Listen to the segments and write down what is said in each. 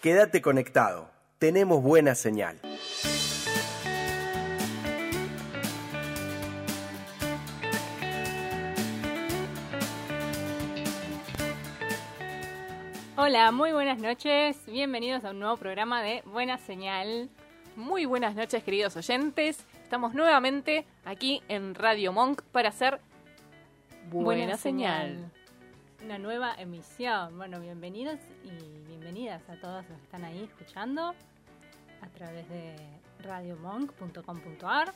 Quédate conectado. Tenemos buena señal. Hola, muy buenas noches. Bienvenidos a un nuevo programa de Buena Señal. Muy buenas noches, queridos oyentes. Estamos nuevamente aquí en Radio Monk para hacer Buena, señal. Una nueva emisión. Bueno, bienvenidos y bienvenidas a todos los que están ahí escuchando a través de radiomonk.com.ar.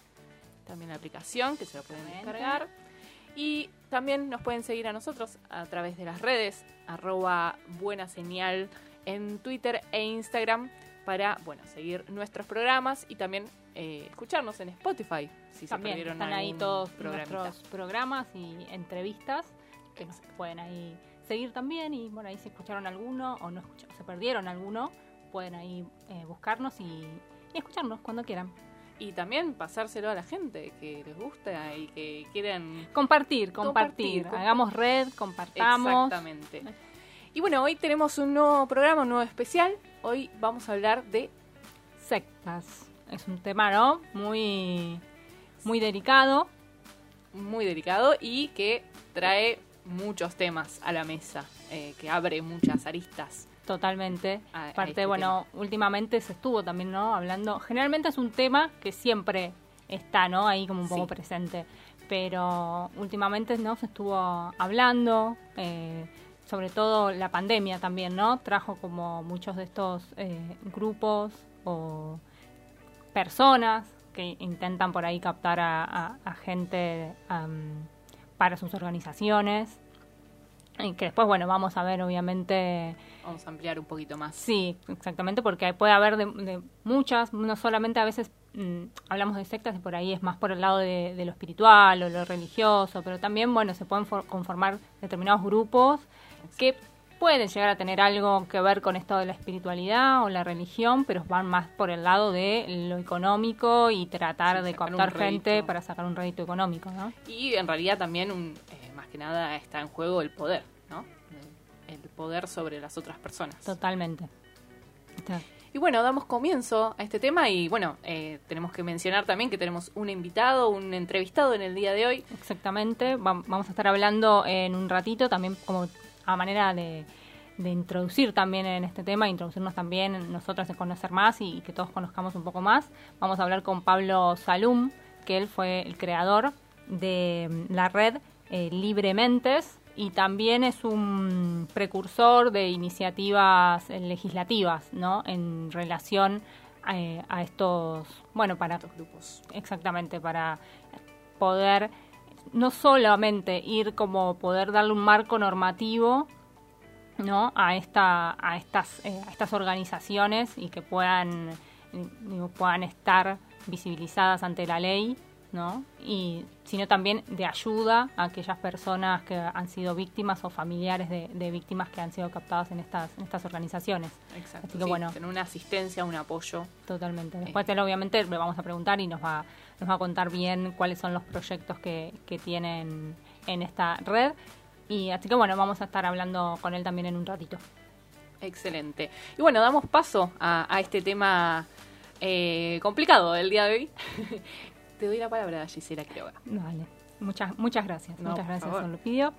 También la aplicación que se lo pueden descargar. Y también nos pueden seguir a nosotros a través de las redes, arroba buena señal en Twitter e Instagram para bueno seguir nuestros programas y también eh, escucharnos en Spotify si También se perdieron están ahí todos programita. nuestros programas y entrevistas que nos pueden ahí seguir también y bueno ahí si escucharon alguno o no escucha- se perdieron alguno pueden ahí eh, buscarnos y, y escucharnos cuando quieran Y también pasárselo a la gente que les gusta y que quieren compartir compartir, Compartir, compartir. hagamos red compartamos Exactamente. Y bueno, hoy tenemos un nuevo programa, un nuevo especial. Hoy vamos a hablar de sectas es un tema no muy muy delicado muy delicado y que trae muchos temas a la mesa, eh, que abre muchas aristas. Totalmente. A- Aparte, este bueno, últimamente se estuvo también, ¿no? Hablando. Generalmente es un tema que siempre está, ¿no? Ahí como un poco Sí. presente. Pero últimamente, ¿no? Se estuvo hablando. eh, sobre todo la pandemia también, ¿no? Trajo como muchos de estos eh, grupos o personas que intentan por ahí captar a, a- a gente para sus organizaciones. Y que después, bueno, vamos a ver, obviamente, Vamos a ampliar un poquito más. Sí, exactamente, porque puede haber de, de muchas, no solamente a veces mm, hablamos de sectas y por ahí es más por el lado de, de lo espiritual o lo religioso, pero también, bueno, se pueden for- conformar determinados grupos que pueden llegar a tener algo que ver con esto de la espiritualidad o la religión, pero van más por el lado de lo económico y tratar Sí, de captar gente para sacar un rédito económico, ¿no? Y en realidad también, un, eh, más que nada, está en juego el poder, ¿no? El poder sobre las otras personas. Totalmente. Está- Y bueno, damos comienzo a este tema y bueno, eh, tenemos que mencionar también que tenemos un invitado, un entrevistado en el día de hoy. Exactamente, vam- vamos a estar hablando en un ratito también como a manera de, de introducir también en este tema, introducirnos también nosotras en conocer más y, que todos conozcamos un poco más. Vamos a hablar con Pablo Salum, que él fue el creador de mm, la red eh, Librementes y también es un precursor de iniciativas eh, legislativas, ¿no? En relación eh, a estos, bueno, para Estos grupos. Exactamente, para poder no solamente ir como poder darle un marco normativo ¿no? a esta a estas eh, a estas organizaciones y que puedan eh, digo, puedan estar visibilizadas ante la ley ¿no? y sino también de ayuda a aquellas personas que han sido víctimas o familiares de, de víctimas que han sido captadas en estas en estas organizaciones Exacto. Así que sí, bueno. Tener una asistencia, un apoyo. Totalmente. Después él obviamente le vamos a preguntar y nos va, nos va a contar bien cuáles son los proyectos que, que tienen en esta red. Y así que bueno, vamos a estar hablando con él también en un ratito. Excelente. Y bueno, damos paso a, a este tema eh, complicado del día de hoy. Te doy la palabra, Gisela Quiroga. Vale. Muchas, muchas gracias, No, muchas gracias, don Lupidio.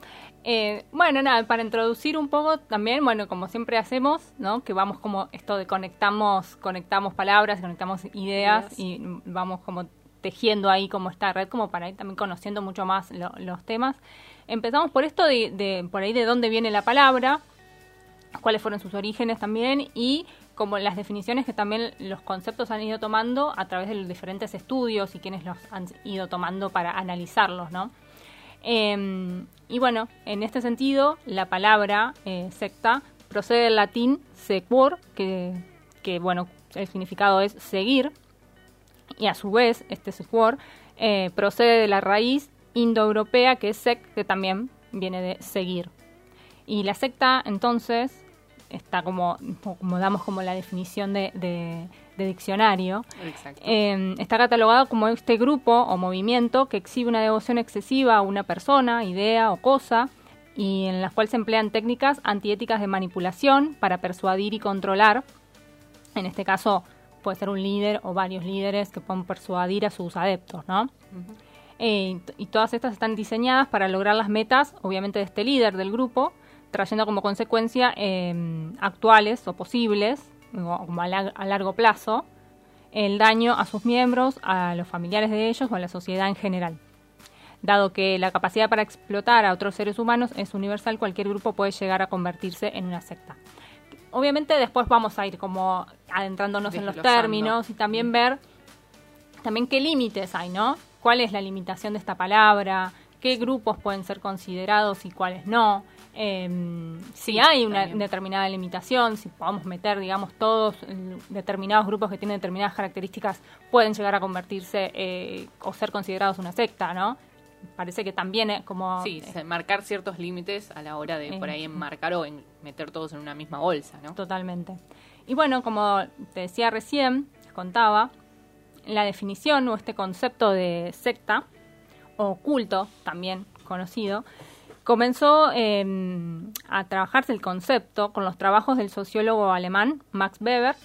Eh, bueno, nada, para introducir un poco también, bueno, como siempre hacemos, ¿no? Que vamos como esto de conectamos, conectamos palabras, conectamos ideas, Ideas. y vamos como tejiendo ahí como esta red, como para ir también conociendo mucho más lo- los temas. Empezamos por esto de, de, por ahí de dónde viene la palabra, cuáles fueron sus orígenes también y como las definiciones que también los conceptos han ido tomando a través de los diferentes estudios y quienes los han ido tomando para analizarlos, ¿no? Em, y bueno, en este sentido, la palabra eh, secta procede del latín sequor, que, que, bueno, el significado es seguir, y a su vez, este sequor eh, procede de la raíz indoeuropea que es sec, que también viene de seguir. Y la secta, entonces, está como, como damos como la definición de, de, diccionario, eh, está catalogado como este grupo o movimiento que exhibe una devoción excesiva a una persona, idea o cosa, y en las cuales se emplean técnicas antiéticas de manipulación para persuadir y controlar, en este caso puede ser un líder o varios líderes que pueden persuadir a sus adeptos, ¿no? Eh, y todas estas están diseñadas para lograr las metas, obviamente, de este líder del grupo, trayendo como consecuencia em, actuales o posibles, como a, largo plazo, el daño a sus miembros, a los familiares de ellos o a la sociedad en general. Dado que la capacidad para explotar a otros seres humanos es universal, cualquier grupo puede llegar a convertirse en una secta. Obviamente después vamos a ir como adentrándonos en los términos y también ver también qué límites hay, ¿no? ¿Cuál es la limitación de esta palabra? ¿Qué grupos pueden ser considerados y cuáles no? Eh, si hay una determinada limitación, si podemos meter, digamos, todos determinados grupos que tienen determinadas características pueden llegar a convertirse eh, o ser considerados una secta, ¿no? Parece que también es como... Sí, marcar ciertos límites a la hora de por ahí enmarcar o en meter todos en una misma bolsa, ¿no? Totalmente. Y bueno, como te decía recién, contaba, la definición o este concepto de secta, o culto también conocido, Comenzó em, a trabajarse el concepto con los trabajos del sociólogo alemán Max Weber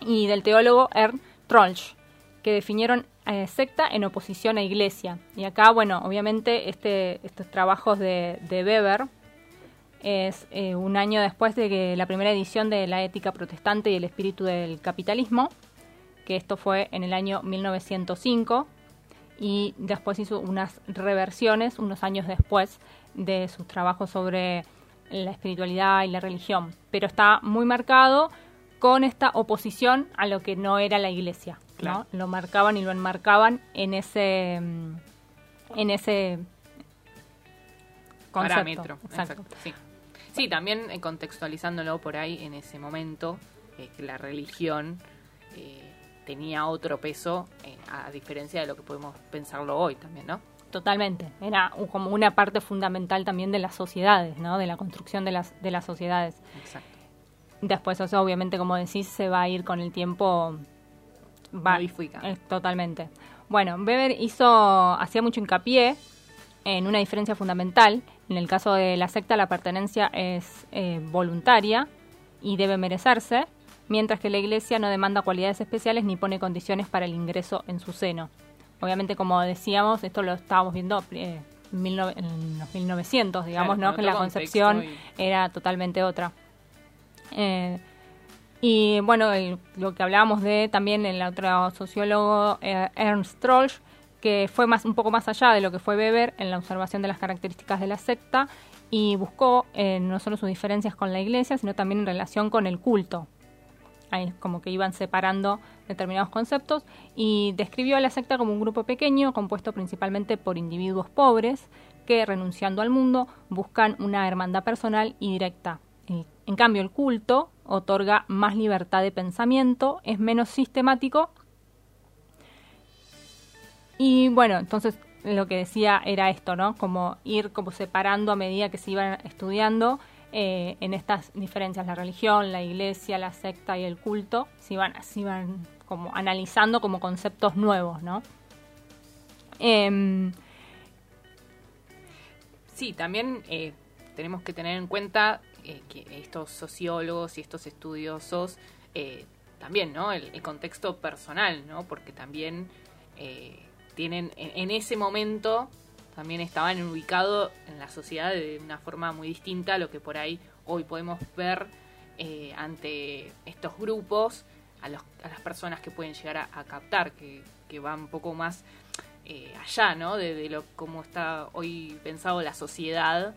y del teólogo Ernst Trollsch, que definieron eh, secta en oposición a iglesia. Y acá, bueno, obviamente este, estos trabajos de, Weber es eh, un año después de que la primera edición de La ética protestante y el espíritu del capitalismo, que esto fue en el año 1905, y después hizo unas reversiones unos años después de sus trabajos sobre la espiritualidad y la religión, pero está muy marcado con esta oposición a lo que no era la iglesia, ¿no? Lo marcaban y lo enmarcaban en ese en ese parámetro. Exacto. sí. también eh, contextualizándolo por ahí en ese momento, eh, que la religión eh, tenía otro peso, a diferencia de lo que podemos pensarlo hoy también, ¿no? Totalmente. Era como una parte fundamental también de las sociedades, ¿no? De la construcción de las, de las sociedades. Exacto. Después eso obviamente, como decís, se va a ir con el tiempo... Va, eh, totalmente. Bueno, Weber hizo, hacía mucho hincapié en una diferencia fundamental. En el caso de la secta, la pertenencia es eh, voluntaria y debe merecerse, mientras que la Iglesia no demanda cualidades especiales ni pone condiciones para el ingreso en su seno. Obviamente, como decíamos, esto lo estábamos viendo eh, en los 1900, digamos, ¿no? Que la concepción era totalmente otra. Eh, y bueno, lo que hablábamos de también el otro sociólogo eh, Ernst Trollsch, que fue más un poco más allá de lo que fue Weber en la observación de las características de la secta y buscó no solo sus diferencias con la iglesia, sino también en relación con el culto. Ahí como que iban separando determinados conceptos y describió a la secta como un grupo pequeño compuesto principalmente por individuos pobres que renunciando al mundo buscan una hermandad personal y directa. En cambio, el culto otorga más libertad de pensamiento, es menos sistemático y bueno, entonces lo que decía era esto, ¿no? Como ir como separando a medida que se iban estudiando eh, en estas diferencias, la religión, la iglesia, la secta y el culto, se iban, se iban como analizando como conceptos nuevos, ¿no? Em, sí, también eh, tenemos que tener en cuenta eh, que estos sociólogos y estos estudiosos también, ¿no? El, contexto personal, ¿no? Porque también tienen en, ese momento también estaban ubicados en la sociedad de una forma muy distinta a lo que por ahí hoy podemos ver eh, ante estos grupos, a, los, a, las personas que pueden llegar a, captar, que, que van un poco más eh, allá, ¿no? De, lo cómo está hoy pensado la sociedad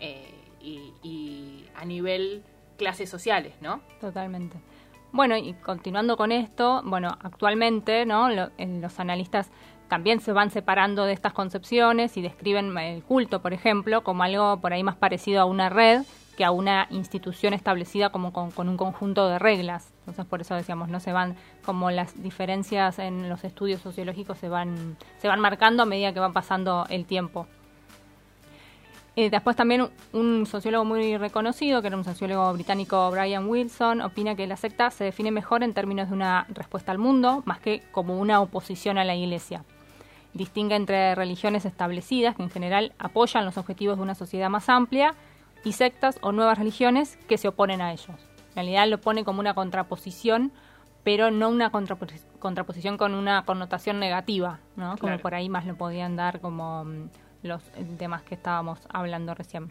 eh, y, a nivel clases sociales, ¿no? Totalmente. Bueno, y continuando con esto, bueno, actualmente, ¿no? los analistas también se van separando de estas concepciones y describen el culto, por ejemplo, como algo por ahí más parecido a una red que a una institución establecida como con, un conjunto de reglas. Entonces por eso decíamos, no se van como las diferencias en los estudios sociológicos se van se van marcando a medida que va pasando el tiempo. Eh, después también un sociólogo muy reconocido, que era un sociólogo británico, Brian Wilson, opina que la secta se define mejor en términos de una respuesta al mundo, más que como una oposición a la Iglesia. Distingue entre religiones establecidas, que en general apoyan los objetivos de una sociedad más amplia, y sectas o nuevas religiones que se oponen a ellos. En realidad lo pone como una contraposición, pero no una contraposición con una connotación negativa, ¿no? Como por ahí más lo podían dar como mm, los temas que estábamos hablando recién.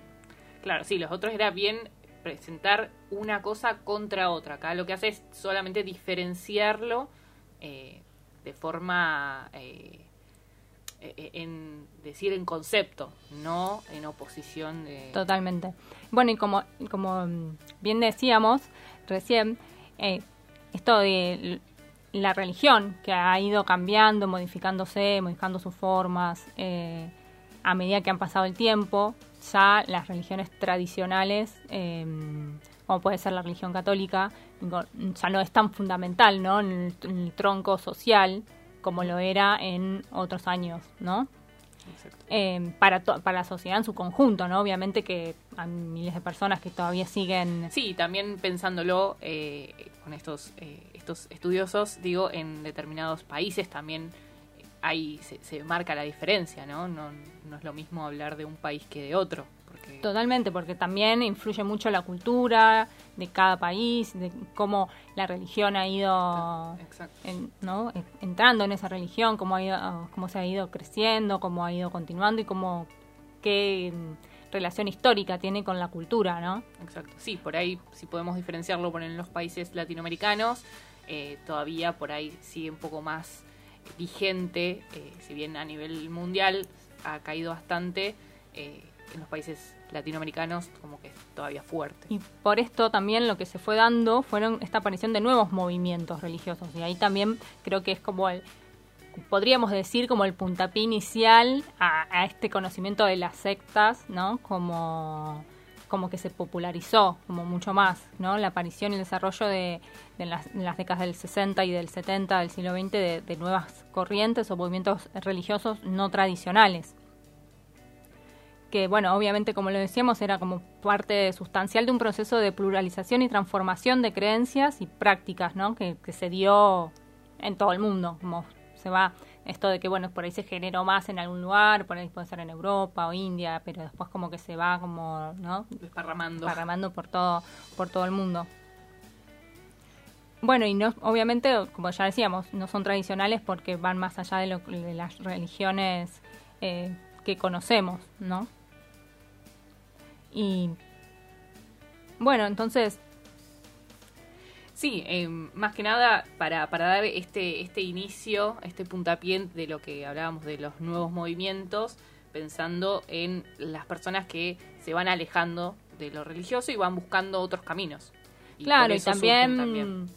Claro, sí, los otros era bien presentar una cosa contra otra. Acá lo que hace es solamente diferenciarlo eh, de forma, eh, e-, en decir en concepto, no en oposición. De... Totalmente. Bueno, y como, como bien decíamos recién, eh, esto de la religión que ha ido cambiando, modificándose, modificando sus formas, eh, a medida que han pasado el tiempo, ya las religiones tradicionales, em, como puede ser la religión católica, ya no es tan fundamental ¿no? en el, tronco social como lo era en otros años, ¿no? Eh, para, para la sociedad en su conjunto, ¿no? Obviamente que hay miles de personas que todavía siguen... Sí, también pensándolo eh, con estos, eh, estos estudiosos, digo, en determinados países también ahí se, marca la diferencia, ¿no? ¿no? No es lo mismo hablar de un país que de otro. Totalmente, porque también influye mucho la cultura de cada país, de cómo la religión ha ido ¿no? entrando en esa religión, cómo, ha ido, cómo se ha ido creciendo, cómo ha ido continuando y cómo qué relación histórica tiene con la cultura, ¿no? Exacto, sí, por ahí si podemos diferenciarlo por en los países latinoamericanos, eh, todavía por ahí sigue un poco más vigente, eh, si bien a nivel mundial ha caído bastante, eh, en los países latinoamericanos como que es todavía fuerte. Y por esto también lo que se fue dando fueron esta aparición de nuevos movimientos religiosos. Y ahí también creo que es como el, podríamos decir como el puntapié inicial a, este conocimiento de las sectas, ¿no? Como como que se popularizó como mucho más, ¿no? La aparición y el desarrollo de, las, décadas del 60 y del 70 del siglo XX de nuevas corrientes o movimientos religiosos no tradicionales que bueno, obviamente como lo decíamos era como parte sustancial de un proceso de pluralización y transformación de creencias y prácticas, ¿no? Que, se dio en todo el mundo, como se va esto de que bueno, por ahí se generó más en algún lugar, por ahí puede ser en Europa o India, pero después como que se va como, ¿no? Desparramando. Desparramando por todo, por todo el mundo. Bueno, y no, obviamente, como ya decíamos, no son tradicionales porque van más allá de, lo, de las religiones eh, que conocemos, ¿no? Y bueno, entonces... Sí, eh, más que nada para, para dar este, este inicio, este puntapié de lo que hablábamos de los nuevos movimientos, pensando en las personas que se van alejando de lo religioso y van buscando otros caminos. claro, y también,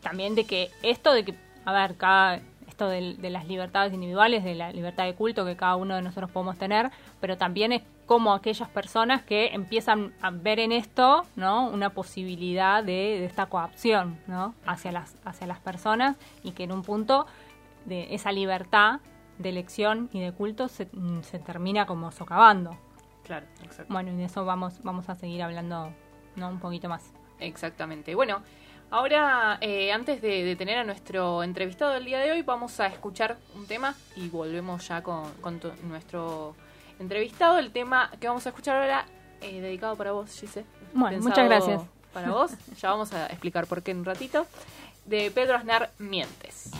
también, de que esto de que, a ver, cada, esto de, de, las libertades individuales, de la libertad de culto que cada uno de nosotros podemos tener, pero también es como aquellas personas que empiezan a ver en esto ¿no? una posibilidad de, esta coacción ¿no? hacia, las, hacia las personas y que en un punto de esa libertad de elección y de culto se, se termina como socavando. Claro, exacto. Bueno, y de eso vamos, vamos a seguir hablando ¿no? un poquito más. Exactamente. Bueno, ahora eh, antes de, tener a nuestro entrevistado del día de hoy, vamos a escuchar un tema y volvemos ya con, con nuestro entrevistado. El tema que vamos a escuchar ahora, eh, dedicado para vos, Gise. Bueno, muchas gracias. Para vos, ya vamos a explicar por qué en un ratito. De Pedro Aznar Mientes.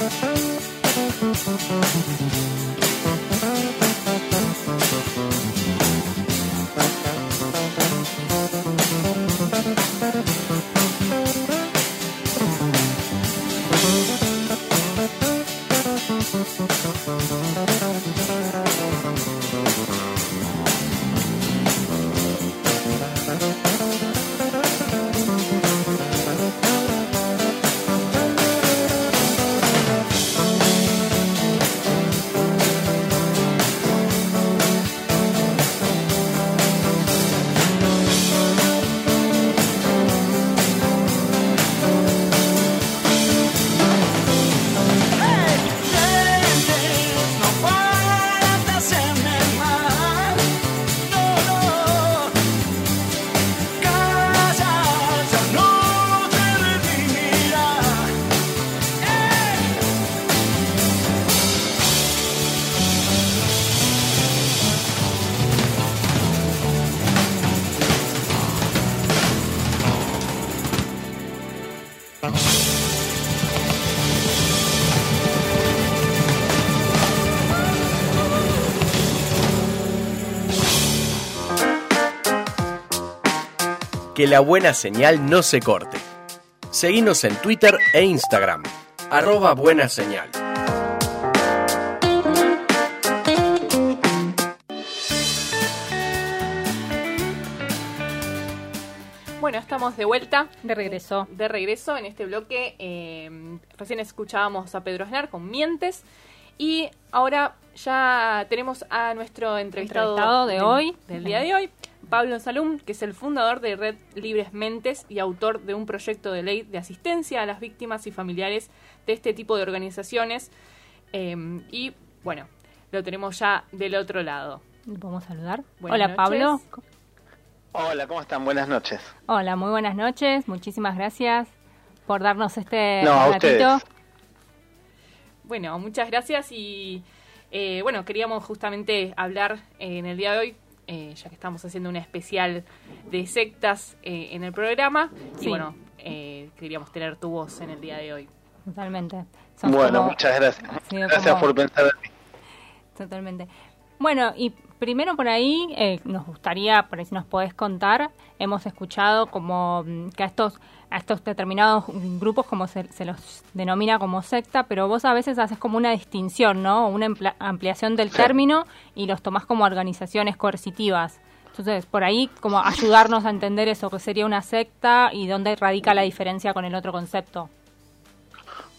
Thank you. Que la buena señal no se corte. Seguimos en Twitter e Instagram, arroba buena señal. Bueno, estamos de vuelta. De regreso. De regreso en este bloque. Eh, recién escuchábamos a Pedro Aznar con Mientes. Y ahora ya tenemos a nuestro entrevistado, Entrevistado de hoy. Del día de hoy, Pablo Salum, que es el fundador de Red Libres Mentes y autor de un proyecto de ley de asistencia a las víctimas y familiares de este tipo de organizaciones. Eh, y bueno, lo tenemos ya del otro lado. ¿Le podemos saludar? Buenas Hola, noches. Pablo. Hola, ¿cómo están? Buenas noches. Hola, muy buenas noches. Muchísimas gracias por darnos este No, a ratito. ustedes. Bueno, muchas gracias y eh, bueno, queríamos justamente hablar eh, en el día de hoy, eh, ya que estamos haciendo una especial de sectas eh, en el programa y bueno, eh, queríamos tener tu voz en el día de hoy. Totalmente. Bueno, como- muchas gracias. Gracias como- por pensar en mí. Totalmente. Bueno, y primero por ahí eh, nos gustaría, por ahí si nos podés contar, hemos escuchado como mm, que a estos a estos determinados grupos como se, se los denomina como secta, pero vos a veces haces como una distinción, ¿no? Una ampliación del Sí. término y los tomás como organizaciones coercitivas. Entonces, por ahí como ayudarnos a entender eso, que sería una secta y dónde radica la diferencia con el otro concepto.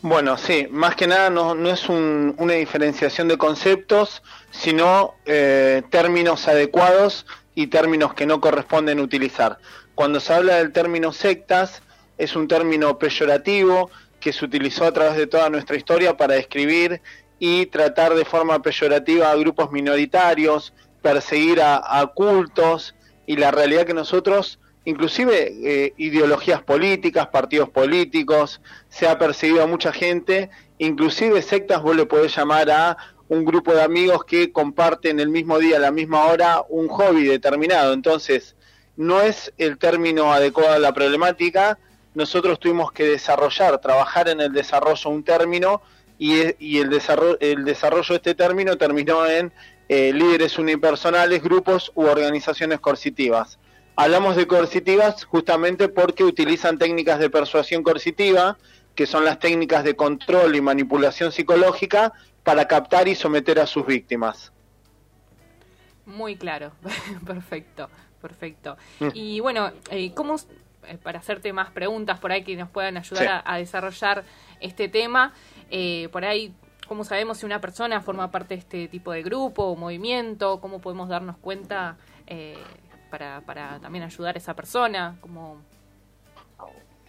Bueno, sí, más que nada no, no es un- una diferenciación de conceptos, sino eh, términos adecuados y términos que no corresponden utilizar. Cuando se habla del término sectas, es un término peyorativo que se utilizó a través de toda nuestra historia para describir y tratar de forma peyorativa a grupos minoritarios, perseguir a, cultos y la realidad que nosotros, inclusive eh, ideologías políticas, partidos políticos, se ha perseguido a mucha gente, inclusive sectas vos le podés llamar a un grupo de amigos que comparten el mismo día, a la misma hora, un hobby determinado. Entonces, no es el término adecuado a la problemática, nosotros tuvimos que desarrollar, trabajar en el desarrollo un término y, e- y el, desarrollo, el desarrollo de este término terminó en eh, líderes unipersonales, grupos u organizaciones coercitivas. Hablamos de coercitivas justamente porque utilizan técnicas de persuasión coercitiva, que son las técnicas de control y manipulación psicológica para captar y someter a sus víctimas. Muy claro, perfecto, perfecto. Mm. Y bueno, eh, ¿cómo, para hacerte más preguntas por ahí que nos puedan ayudar Sí. a, a desarrollar este tema, eh, por ahí, ¿cómo sabemos si una persona forma parte de este tipo de grupo o movimiento? ¿Cómo podemos darnos cuenta eh, para, para también ayudar a esa persona? ¿Cómo...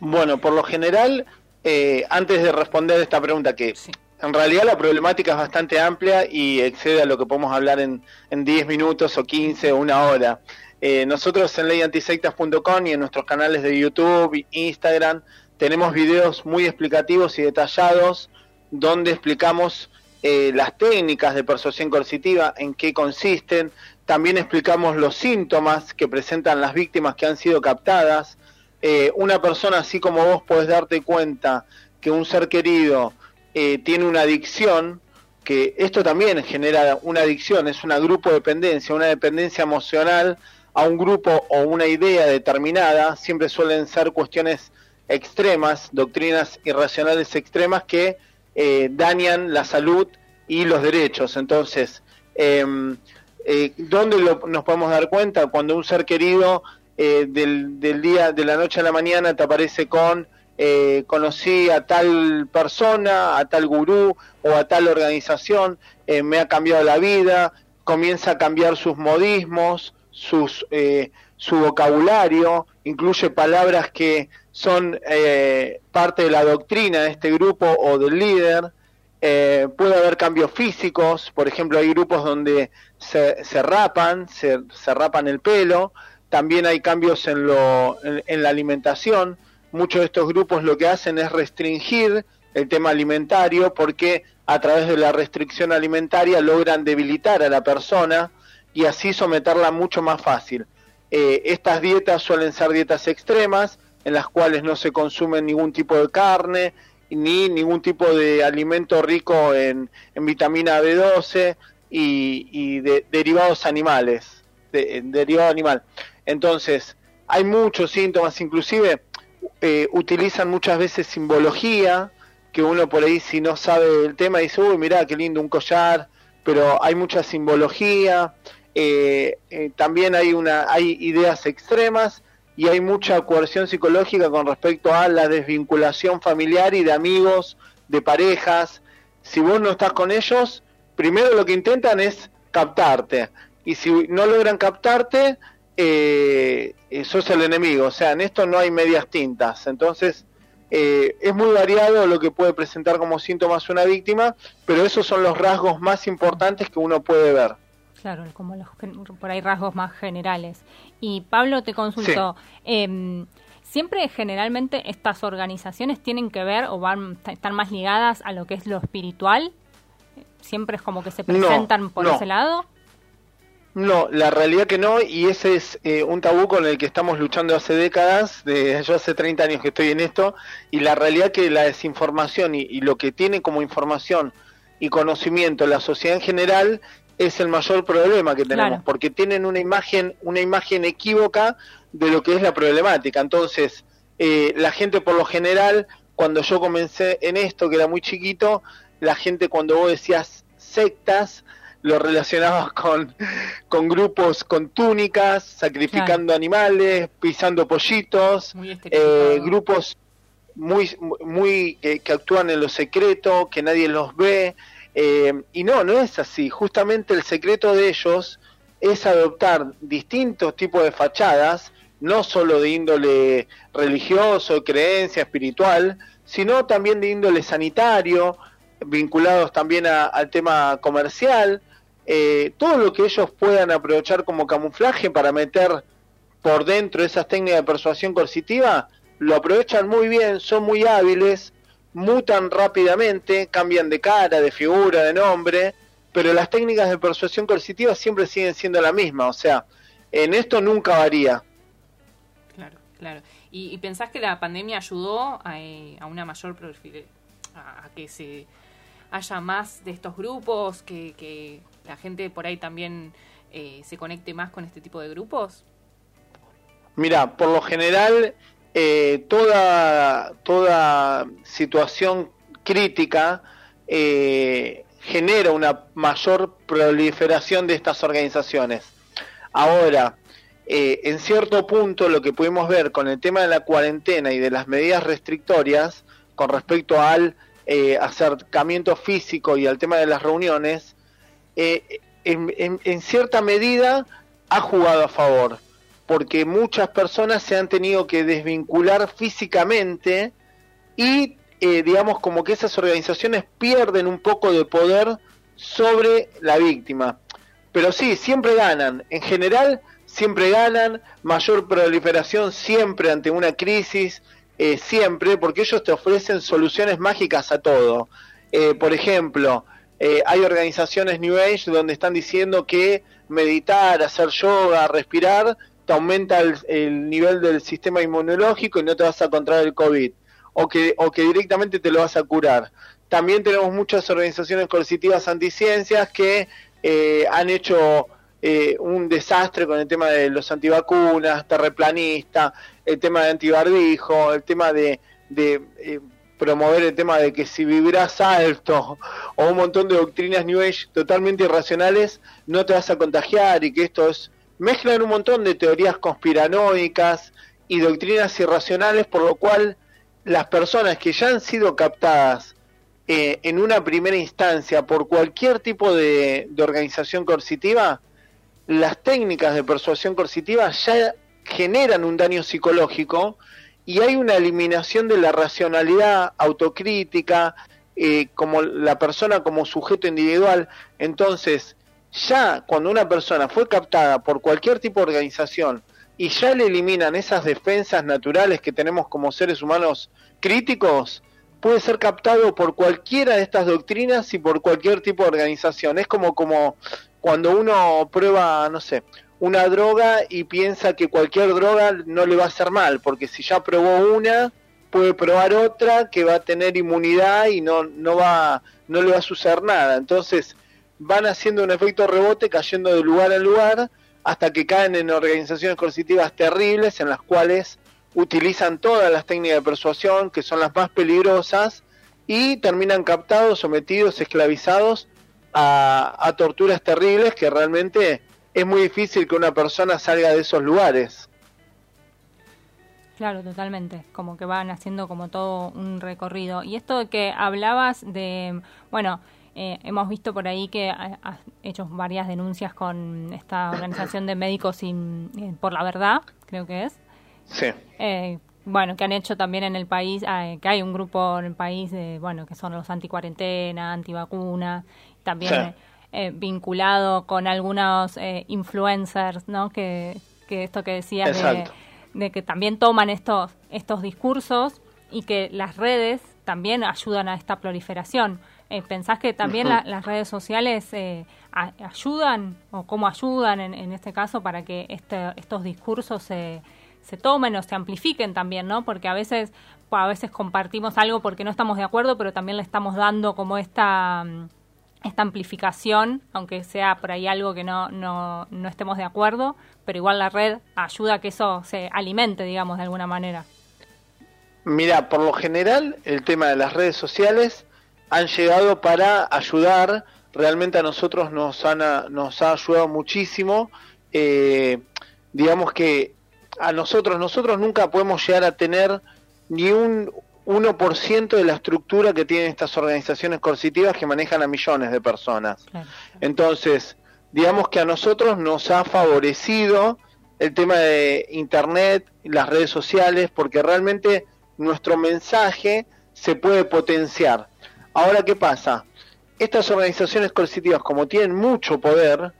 Bueno, por lo general, eh, antes de responder esta pregunta que Sí. en realidad la problemática es bastante amplia y excede a lo que podemos hablar en, en 10 minutos o 15 o una hora. Eh, nosotros en leyantisectas.com y en nuestros canales de YouTube, Instagram, tenemos videos muy explicativos y detallados donde explicamos eh, las técnicas de persuasión coercitiva, en qué consisten, también explicamos los síntomas que presentan las víctimas que han sido captadas. Eh, una persona así como vos podés darte cuenta que un ser querido eh, tiene una adicción, que esto también genera una adicción, es una grupo dependencia, una dependencia emocional a un grupo o una idea determinada, siempre suelen ser cuestiones extremas, doctrinas irracionales extremas que eh, dañan la salud y los derechos. Entonces, em, eh, ¿dónde nos podemos dar cuenta? Cuando un ser querido eh, del, día, de la noche a la mañana te aparece con eh, conocí a tal persona, a tal gurú o a tal organización, me ha cambiado la vida, comienza a cambiar sus modismos, sus, eh, su vocabulario, incluye palabras que son parte de la doctrina de este grupo o del líder. puede haber cambios físicos, por ejemplo, hay grupos donde se, se rapan, se, se, rapan el pelo, también hay cambios en, lo, en la alimentación, muchos de estos grupos lo que hacen es restringir el tema alimentario porque a través de la restricción alimentaria logran debilitar a la persona y así someterla mucho más fácil. Eh, estas dietas suelen ser dietas extremas en las cuales no se consume ningún tipo de carne ni ningún tipo de alimento rico en, vitamina B12 y, y de, derivados animales, de, derivado animal. Entonces, hay muchos síntomas, inclusive eh, utilizan muchas veces simbología, que uno por ahí si no sabe el tema dice, uy, mirá, qué lindo un collar, pero hay mucha simbología, eh, eh, también hay, una, hay ideas extremas y hay mucha coerción psicológica con respecto a la desvinculación familiar y de amigos, de parejas. Si vos no estás con ellos, primero lo que intentan es captarte. Y si no logran captarte, eh, sos el enemigo. O sea, en esto no hay medias tintas. Entonces, eh, es muy variado lo que puede presentar como síntomas una víctima, pero esos son los rasgos más importantes que uno puede ver. Claro, como los, por ahí rasgos más generales. Y Pablo, te consulto, eh, ¿siempre generalmente estas organizaciones tienen que ver o van están más ligadas a lo que es lo espiritual? ¿Siempre es como que se presentan no, por no. ese lado? No, la realidad que no, y ese es eh, un tabú con el que estamos luchando hace décadas, de, yo hace 30 años que estoy en esto, y la realidad que la desinformación y, y lo que tiene como información y conocimiento la sociedad en general es el mayor problema que tenemos, Claro. porque tienen una imagen, una imagen equívoca de lo que es la problemática. Entonces, eh, la gente por lo general, cuando yo comencé en esto, que era muy chiquito, la gente cuando vos decías sectas, lo relacionabas con, con grupos con túnicas, sacrificando animales, pisando pollitos, eh, grupos muy, muy eh, que actúan en lo secreto, que nadie los ve. Eh, y no, no es así. Justamente el secreto de ellos es adoptar distintos tipos de fachadas, no solo de índole religioso, creencia, espiritual, sino también de índole sanitario, vinculados también a- al tema comercial, eh, todo lo que ellos puedan aprovechar como camuflaje para meter por dentro esas técnicas de persuasión coercitiva, lo aprovechan muy bien, son muy hábiles, mutan rápidamente, cambian de cara, de figura, de nombre, pero las técnicas de persuasión coercitiva siempre siguen siendo la misma, o sea, en esto nunca varía. Claro, claro. ¿Y, y pensás que la pandemia ayudó a, eh, a una mayor profile- a, a que se haya más de estos grupos, que, que la gente por ahí también eh, se conecte más con este tipo de grupos? Mira, por lo general, eh, toda, toda situación crítica eh, genera una mayor proliferación de estas organizaciones. Ahora, eh, en cierto punto, lo que pudimos ver con el tema de la cuarentena y de las medidas restrictorias con respecto al eh, acercamiento físico y al tema de las reuniones, eh, en, en- en cierta medida ha jugado a favor porque muchas personas se han tenido que desvincular físicamente y eh, digamos, como que esas organizaciones pierden un poco de poder sobre la víctima. Pero sí, siempre ganan. En general, siempre ganan. Mayor proliferación siempre ante una crisis, eh, siempre, porque ellos te ofrecen soluciones mágicas a todo. Eh, por ejemplo, hay organizaciones New Age donde están diciendo que meditar, hacer yoga, respirar, te aumenta el, nivel del sistema inmunológico y no te vas a contraer el COVID. O que, o que directamente te lo vas a curar. También tenemos muchas organizaciones coercitivas anticiencias que eh, han hecho eh, un desastre con el tema de los antivacunas, terreplanista, el tema de antibarbijo, el tema de, eh, promover el tema de que si vibras alto o un montón de doctrinas New Age totalmente irracionales, no te vas a contagiar y que esto es... Mezclan un montón de teorías conspiranoicas y doctrinas irracionales, por lo cual las personas que ya han sido captadas eh, en una primera instancia por cualquier tipo de, organización coercitiva, las técnicas de persuasión coercitiva ya generan un daño psicológico y hay una eliminación de la racionalidad autocrítica eh, como la persona como sujeto individual. Entonces, ya cuando una persona fue captada por cualquier tipo de organización y ya le eliminan esas defensas naturales que tenemos como seres humanos críticos, puede ser captado por cualquiera de estas doctrinas y por cualquier tipo de organización. Es como, como cuando uno prueba, no sé, una droga y piensa que cualquier droga no le va a hacer mal, porque si ya probó una, puede probar otra que va a tener inmunidad y no, no, va, no le va a suceder nada. Entonces van haciendo un efecto rebote cayendo de lugar a lugar hasta que caen en organizaciones coercitivas terribles en las cuales utilizan todas las técnicas de persuasión, que son las más peligrosas, y terminan captados, sometidos, esclavizados a, torturas terribles que realmente es muy difícil que una persona salga de esos lugares. Claro, totalmente. Como que van haciendo como todo un recorrido. Y esto que hablabas de, bueno, eh, hemos visto por ahí que has hecho varias denuncias con esta organización de médicos sin, eh, por la verdad, creo que es. Sí. Eh, bueno, que han hecho también en el país, eh, que hay un grupo en el país, de, bueno, que son los anticuarentena, antivacuna, también vinculado con algunos influencers, ¿no? Que, que esto que decías de, que también toman estos, estos discursos y que las redes también ayudan a esta proliferación. ¿Pensás que también las redes sociales ayudan o cómo ayudan en, en, este caso para que este, estos discursos se se tomen o se amplifiquen también, ¿no? Porque a veces, a veces compartimos algo porque no estamos de acuerdo, pero también le estamos dando como esta, mm, esta amplificación, aunque sea por ahí algo que no, no, no estemos de acuerdo, pero igual la red ayuda a que eso se alimente, digamos, de alguna manera. Mira, por lo general, el tema de las redes sociales han llegado para ayudar, realmente a nosotros nos, han, nos ha ayudado muchísimo. Eh, digamos que a nosotros, nosotros nunca podemos llegar a tener ni un 1% de la estructura que tienen estas organizaciones coercitivas que manejan a millones de personas. Entonces, digamos que a nosotros nos ha favorecido el tema de Internet, las redes sociales, porque realmente nuestro mensaje se puede potenciar. Ahora, ¿qué pasa? Estas organizaciones coercitivas, como tienen mucho poder,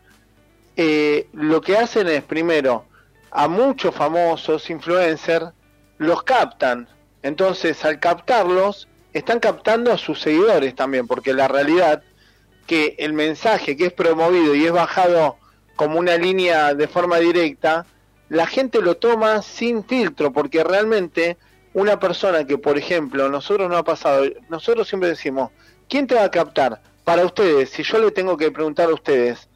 eh, lo que hacen es, primero, a muchos famosos influencers los captan. Entonces, al captarlos, están captando a sus seguidores también, porque la realidad que el mensaje que es promovido y es bajado como una línea de forma directa, la gente lo toma sin filtro, porque realmente una persona que, por ejemplo, nosotros no ha pasado, nosotros siempre decimos, ¿quién te va a captar? Para ustedes, si yo le tengo que preguntar a ustedes,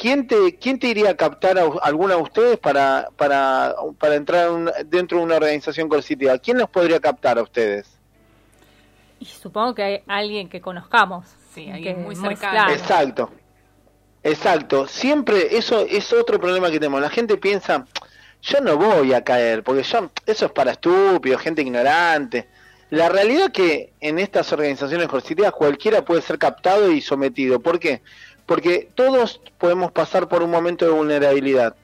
¿Quién te, ¿Quién te iría a captar a alguna de ustedes para, para, para entrar dentro de una organización coercitiva? ¿Quién los podría captar a ustedes? Y supongo que hay alguien que conozcamos. Sí, alguien muy cercano. Exacto. Exacto. Siempre, eso es otro problema que tenemos. La gente piensa, yo no voy a caer, porque yo, eso es para estúpidos, gente ignorante. La realidad es que en estas organizaciones coercitivas cualquiera puede ser captado y sometido. ¿Por qué? porque todos podemos pasar por un momento de vulnerabilidad,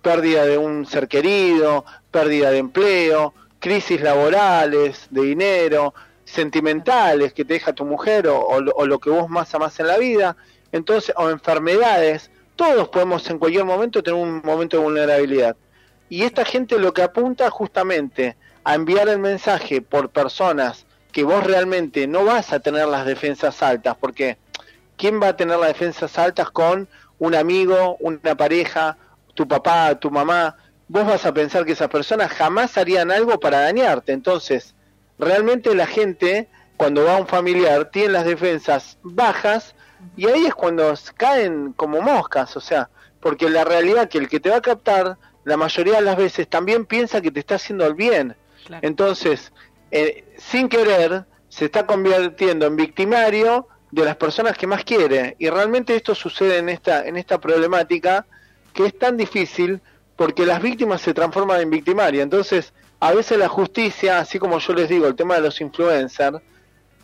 pérdida de un ser querido, pérdida de empleo, crisis laborales, de dinero, sentimentales que te deja tu mujer o, o, lo que vos más amás en la vida, entonces, o enfermedades, todos podemos en cualquier momento tener un momento de vulnerabilidad. Y esta gente lo que apunta justamente a enviar el mensaje por personas que vos realmente no vas a tener las defensas altas, porque ¿quién va a tener las defensas altas con un amigo, una pareja, tu papá, tu mamá? Vos vas a pensar que esas personas jamás harían algo para dañarte. Entonces, realmente la gente, cuando va a un familiar, tiene las defensas bajas y ahí es cuando caen como moscas, o sea, porque la realidad que el que te va a captar, la mayoría de las veces también piensa que te está haciendo el bien. Entonces, eh, sin querer, se está convirtiendo en victimario de las personas que más quiere. Y realmente esto sucede en esta, en esta problemática que es tan difícil porque las víctimas se transforman en victimaria. Entonces, a veces la justicia, así como yo les digo, el tema de los influencers,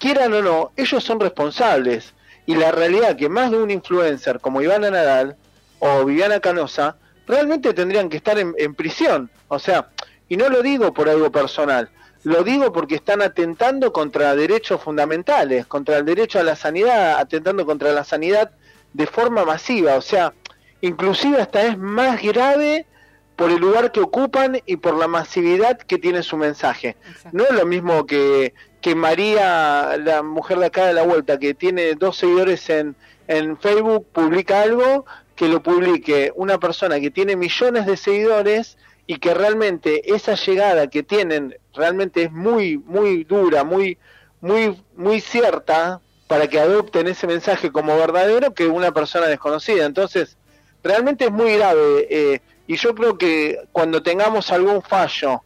quieran o no, ellos son responsables. Y la realidad que más de un influencer como Ivana Nadal o Viviana Canosa realmente tendrían que estar en, en prisión. O sea, y no lo digo por algo personal, lo digo porque están atentando contra derechos fundamentales, contra el derecho a la sanidad, atentando contra la sanidad de forma masiva. O sea, inclusive hasta es más grave por el lugar que ocupan y por la masividad que tiene su mensaje. No es lo mismo que, que María, la mujer de acá de la vuelta, que tiene dos seguidores en, en Facebook, publica algo, que lo publique una persona que tiene millones de seguidores y que realmente esa llegada que tienen realmente es muy muy dura, muy muy muy cierta para que adopten ese mensaje como verdadero que una persona desconocida. Entonces, realmente es muy grave eh, y yo creo que cuando tengamos algún fallo,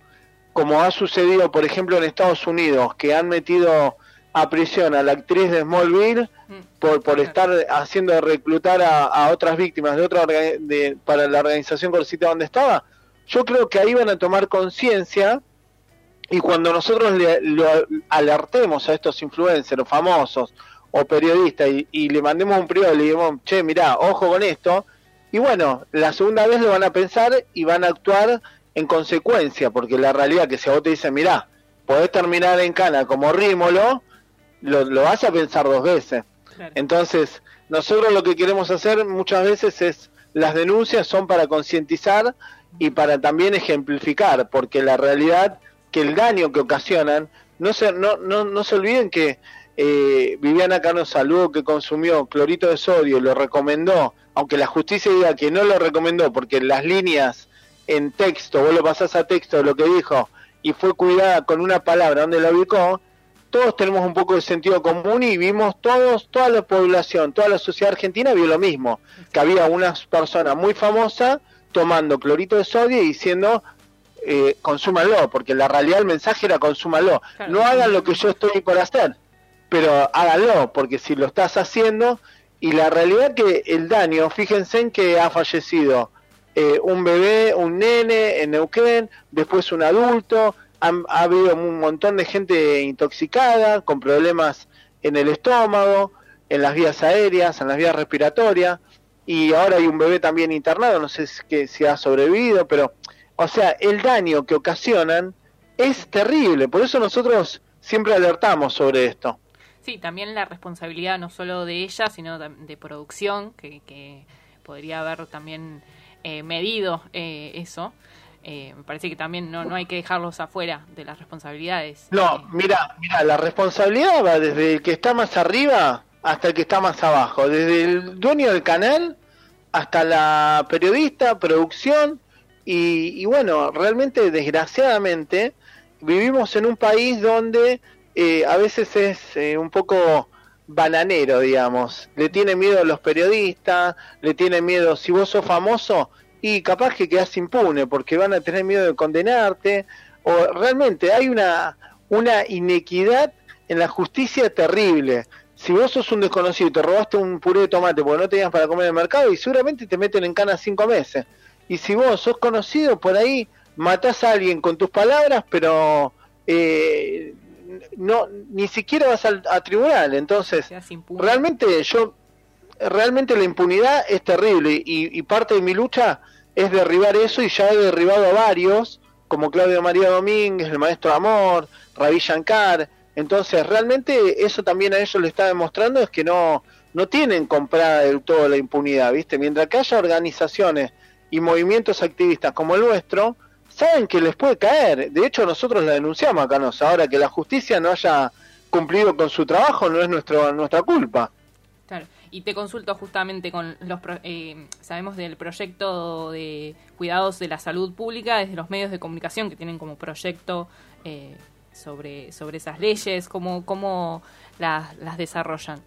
como ha sucedido, por ejemplo, en Estados Unidos, que han metido a prisión a la actriz de Smallville. Por, por estar haciendo reclutar a, otras víctimas de otra de, para la organización Corsita donde estaba, yo creo que ahí van a tomar conciencia y cuando nosotros le, lo alertemos a estos influencers famosos o periodistas y, le mandemos un periodo y le digamos, che, mirá, ojo con esto, y bueno, la segunda vez lo van a pensar y van a actuar en consecuencia, porque la realidad que si a vos te dicen, mirá, podés terminar en cana como Rímolo, lo, lo vas a pensar dos veces. Entonces, nosotros lo que queremos hacer muchas veces es, las denuncias son para concientizar y para también ejemplificar, porque la realidad que el daño que ocasionan, no se, no, no, no se olviden que eh, Viviana Cano Salud que consumió clorito de sodio lo recomendó, aunque la justicia diga que no lo recomendó porque las líneas en texto, vos lo pasás a texto lo que dijo y fue cuidada con una palabra donde la ubicó, todos tenemos un poco de sentido común y vimos todos, toda la población, toda la sociedad argentina vio lo mismo, que había una persona muy famosa tomando clorito de sodio y diciendo eh, consúmalo, porque la realidad del mensaje era consúmalo. No hagan lo que yo estoy por hacer, pero háganlo, porque si lo estás haciendo, y la realidad que el daño, fíjense en que ha fallecido eh, un bebé, un nene en Neuquén, después un adulto, ha habido un montón de gente intoxicada, con problemas en el estómago, en las vías aéreas, en las vías respiratorias, y ahora hay un bebé también internado, no sé si, si ha sobrevivido, pero, o sea, el daño que ocasionan es terrible, por eso nosotros siempre alertamos sobre esto. Sí, también la responsabilidad no solo de ella, sino de producción, que, que podría haber también eh, medido eh, eso. Eh, me parece que también no, no hay que dejarlos afuera de las responsabilidades. No, mira, mira, la responsabilidad va desde el que está más arriba hasta el que está más abajo, desde el dueño del canal hasta la periodista, producción y, bueno, realmente desgraciadamente vivimos en un país donde eh, a veces es eh, un poco bananero, digamos. Le tiene miedo a los periodistas, le tiene miedo, si vos sos famoso, y capaz que quedás impune porque van a tener miedo de condenarte, o realmente hay una, una inequidad en la justicia terrible si vos sos un desconocido y te robaste un puré de tomate porque no tenías para comer en el mercado y seguramente te meten en cana cinco meses. Y si vos sos conocido, por ahí matás a alguien con tus palabras, pero eh, no ni siquiera vas a, tribunal. Entonces, realmente yo, realmente la impunidad es terrible y, y, parte de mi lucha es derribar eso y ya he derribado a varios, como Claudio María Domínguez, el maestro Amor, Ravi Shankar, Entonces, realmente eso también a ellos le está demostrando es que no, no tienen comprada del todo la impunidad, ¿viste? Mientras que haya organizaciones y movimientos activistas como el nuestro, saben que les puede caer. De hecho, nosotros la denunciamos acá. Ahora que la justicia no haya cumplido con su trabajo no es nuestro, nuestra culpa. Y te consulto justamente con los... Eh, sabemos del proyecto de cuidados de la salud pública desde los medios de comunicación que tienen como proyecto eh, sobre, sobre esas leyes, cómo, cómo las, las desarrollan.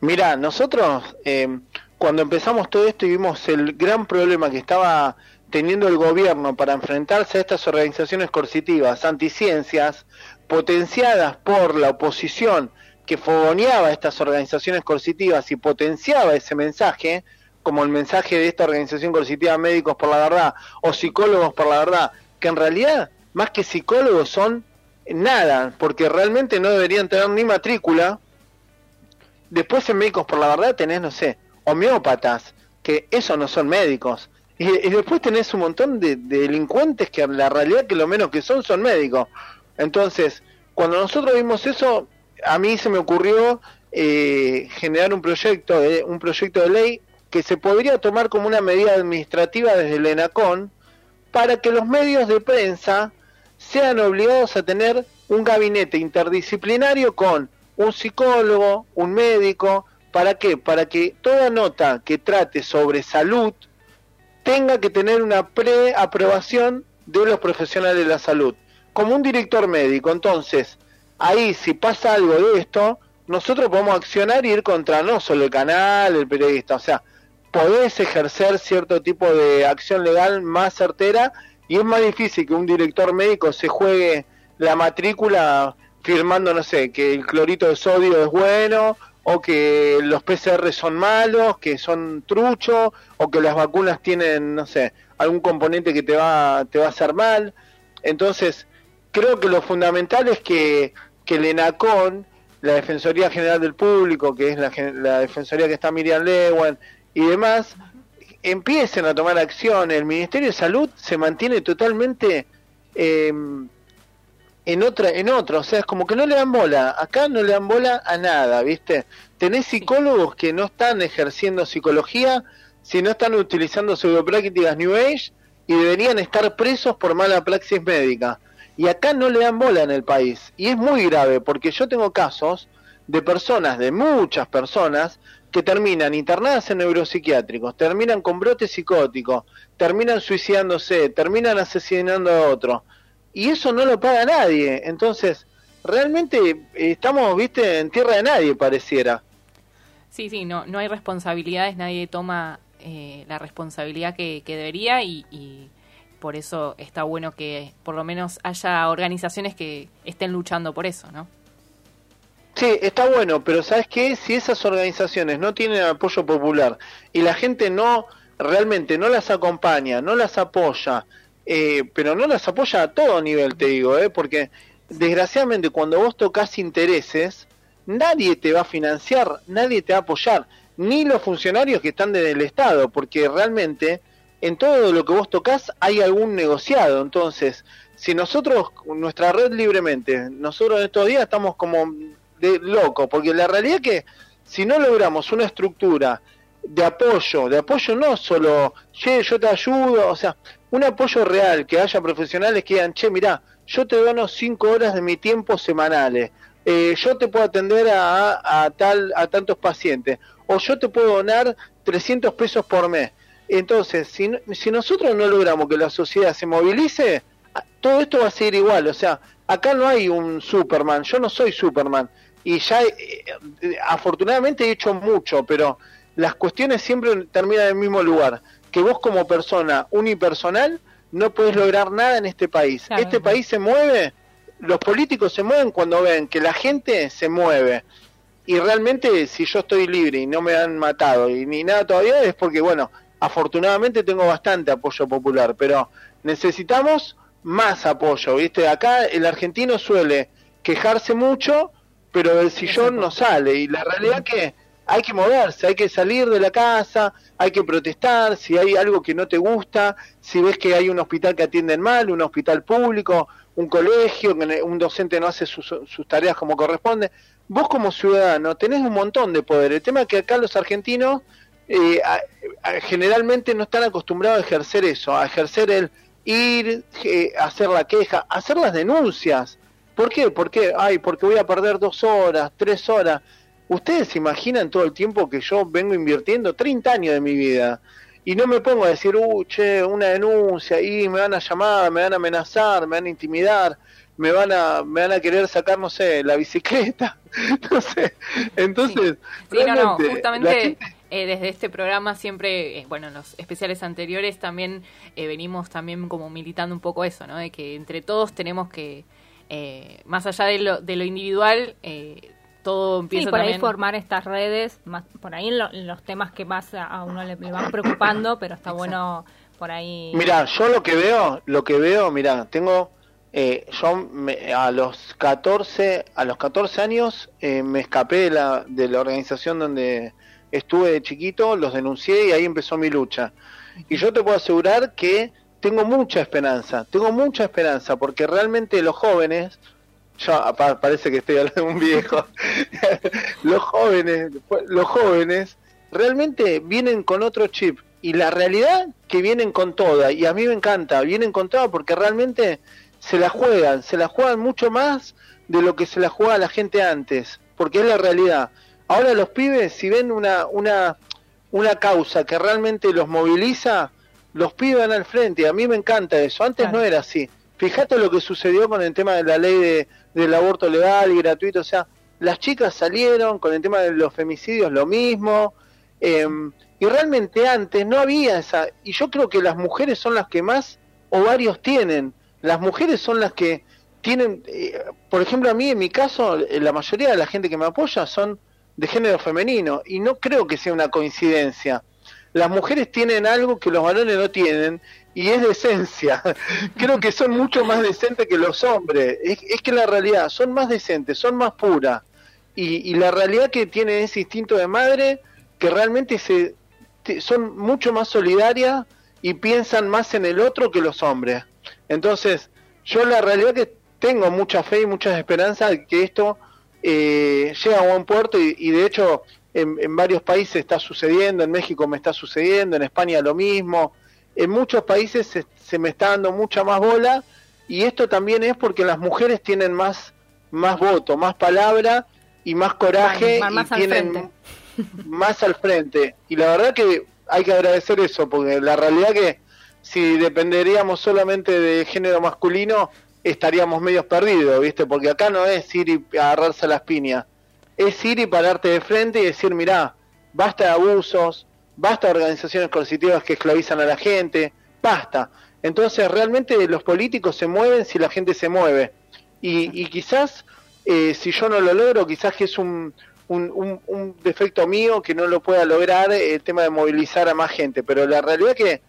Mira, nosotros eh, cuando empezamos todo esto vimos el gran problema que estaba teniendo el gobierno para enfrentarse a estas organizaciones coercitivas, anticiencias, potenciadas por la oposición que fogoneaba estas organizaciones coercitivas y potenciaba ese mensaje, como el mensaje de esta organización coercitiva Médicos por la Verdad o Psicólogos por la Verdad, que en realidad más que psicólogos son nada, porque realmente no deberían tener ni matrícula. Después en Médicos por la Verdad tenés, no sé, homeópatas, que eso no son médicos. Y, después tenés un montón de, delincuentes que la realidad que lo menos que son son médicos. Entonces, cuando nosotros vimos eso, a mí se me ocurrió eh, generar un proyecto, de, un proyecto de ley que se podría tomar como una medida administrativa desde el ENACON para que los medios de prensa sean obligados a tener un gabinete interdisciplinario con un psicólogo, un médico, ¿para qué? Para que toda nota que trate sobre salud tenga que tener una preaprobación de los profesionales de la salud, como un director médico. Entonces, ahí si pasa algo de esto, nosotros podemos accionar y ir contra no solo el canal, el periodista, o sea, podés ejercer cierto tipo de acción legal más certera y es más difícil que un director médico se juegue la matrícula firmando, no sé, que el clorito de sodio es bueno o que los PCR son malos, que son truchos o que las vacunas tienen, no sé, algún componente que te va, te va a hacer mal. Entonces, creo que lo fundamental es que, que el ENACON, la Defensoría General del Público, que es la, la Defensoría que está Miriam Lewan y demás, empiecen a tomar acción. El Ministerio de Salud se mantiene totalmente em, en otra, en otro, o sea, es como que no le dan bola. Acá no le dan bola a nada, ¿viste? Tenés psicólogos que no están ejerciendo psicología, sino están utilizando pseudoprácticas New Age y deberían estar presos por mala praxis médica. Y acá no le dan bola en el país. Y es muy grave, porque yo tengo casos de personas, de muchas personas, que terminan internadas en neuropsiquiátricos, terminan con brotes psicóticos, terminan suicidándose, terminan asesinando a otros. Y eso no lo paga nadie. Entonces, realmente eh, estamos, viste, en tierra de nadie, pareciera. Sí, sí, no, no hay responsabilidades, nadie toma eh, la responsabilidad que, debería y, y, por eso está bueno que por lo menos haya organizaciones que estén luchando por eso, ¿no? Sí, está bueno, pero ¿sabes qué? Si esas organizaciones no tienen apoyo popular y la gente no realmente no las acompaña, no las apoya, eh, pero no las apoya a todo nivel, te digo, ¿eh? porque desgraciadamente cuando vos tocas intereses, nadie te va a financiar, nadie te va a apoyar, ni los funcionarios que están desde el Estado, porque realmente en todo lo que vos tocas hay algún negociado. Entonces, si nosotros, nuestra red libremente, nosotros en estos días estamos como de loco, porque la realidad es que si no logramos una estructura de apoyo, de apoyo no solo, che, yo te ayudo, o sea, un apoyo real, que haya profesionales que digan, che, mirá, yo te dono cinco horas de mi tiempo semanales, eh, yo te puedo atender a, a, tal, a tantos pacientes, o yo te puedo donar 300 pesos por mes. Entonces, si, si nosotros no logramos que la sociedad se movilice, todo esto va a seguir igual, o sea, acá no hay un Superman, yo no soy Superman, y ya eh, afortunadamente he hecho mucho, pero las cuestiones siempre terminan en el mismo lugar, que vos como persona unipersonal no puedes lograr nada en este país. este país se mueve, los políticos se mueven cuando ven que la gente se mueve. Y realmente si yo estoy libre y no me han matado y ni nada todavía es porque, bueno, afortunadamente tengo bastante apoyo popular, pero necesitamos más apoyo, ¿viste? Acá el argentino suele quejarse mucho, pero del sillón no sale. Y la realidad que hay que moverse, hay que salir de la casa, hay que protestar, si hay algo que no te gusta, si ves que hay un hospital que atienden mal, un hospital público, un colegio, un docente no hace sus, sus tareas como corresponde. Vos como ciudadano tenés un montón de poder. El tema es que acá los argentinos eh, generalmente no están acostumbrados a ejercer eso, a ejercer el ir, eh, hacer la queja, hacer las denuncias. ¿Por qué? Porque, ay, porque voy a perder dos horas, tres horas. Ustedes se imaginan todo el tiempo que yo vengo invirtiendo 30 años de mi vida y no me pongo a decir, uh, che, una denuncia y me van a llamar, me van a amenazar, me van a intimidar, me van a, me van a querer sacar, no sé, la bicicleta, no sé. Entonces, sí. no, no, justamente eh, desde este programa siempre, eh, bueno, en los especiales anteriores también eh, venimos también como militando un poco eso, ¿no? De que entre todos tenemos que, más allá de lo, de lo individual, todo empieza sí, por ahí formar estas redes, más, por ahí en, los temas que más a uno le, van preocupando, pero está bueno por ahí. Mira, yo lo que veo, lo que veo, mira, tengo eh, yo a los 14 a los 14 años eh, me escapé de la, de la organización donde estuve de chiquito, los denuncié y ahí empezó mi lucha. Y yo te puedo asegurar que tengo mucha esperanza, tengo mucha esperanza porque realmente los jóvenes yo parece que estoy hablando de un viejo. los jóvenes, los jóvenes realmente vienen con otro chip y la realidad que vienen con toda y a mí me encanta, vienen con toda porque realmente se la juegan, se la juegan mucho más de lo que se la juega la gente antes, porque es la realidad. Ahora los pibes si ven una una una causa que realmente los moviliza, los pibes van al frente, y a mí me encanta eso. Antes no era así. Fíjate lo que sucedió con el tema de la ley de, del aborto legal y gratuito, o sea, las chicas salieron con el tema de los femicidios lo mismo, em, y realmente antes no había esa, y yo creo que las mujeres son las que más ovarios tienen, las mujeres son las que tienen, eh, por ejemplo a mí en mi caso, eh, la mayoría de la gente que me apoya son de género femenino, y no creo que sea una coincidencia. Las mujeres tienen algo que los varones no tienen, y es decencia. Creo que son mucho más decentes que los hombres. Es, que la realidad, son más decentes, son más puras. Y, la realidad que tienen ese instinto de madre, que realmente se, son mucho más solidarias y piensan más en el otro que los hombres. Entonces, yo la realidad que tengo mucha fe y muchas esperanzas de que esto eh, llegue a buen puerto y, y de hecho en, en varios países está sucediendo, en México me está sucediendo, en España lo mismo, en muchos países se, me está dando mucha más bola y esto también es porque las mujeres tienen más, más voto, más palabra y más coraje más, y tienen frente. más al frente. Y la verdad que hay que agradecer eso, porque la realidad que si dependeríamos solamente de género masculino, estaríamos medios perdidos, ¿viste? Porque acá no es ir y agarrarse a las piñas, es ir y pararte de frente y decir, mirá, basta de abusos, basta organizaciones coercitivas que esclavizan a la gente, basta. Entonces realmente los políticos se mueven si la gente se mueve. Y, quizás eh, si yo no lo logro, quizás que es un, un, defecto mío que no lo pueda lograr el tema de movilizar a más gente. Pero la realidad que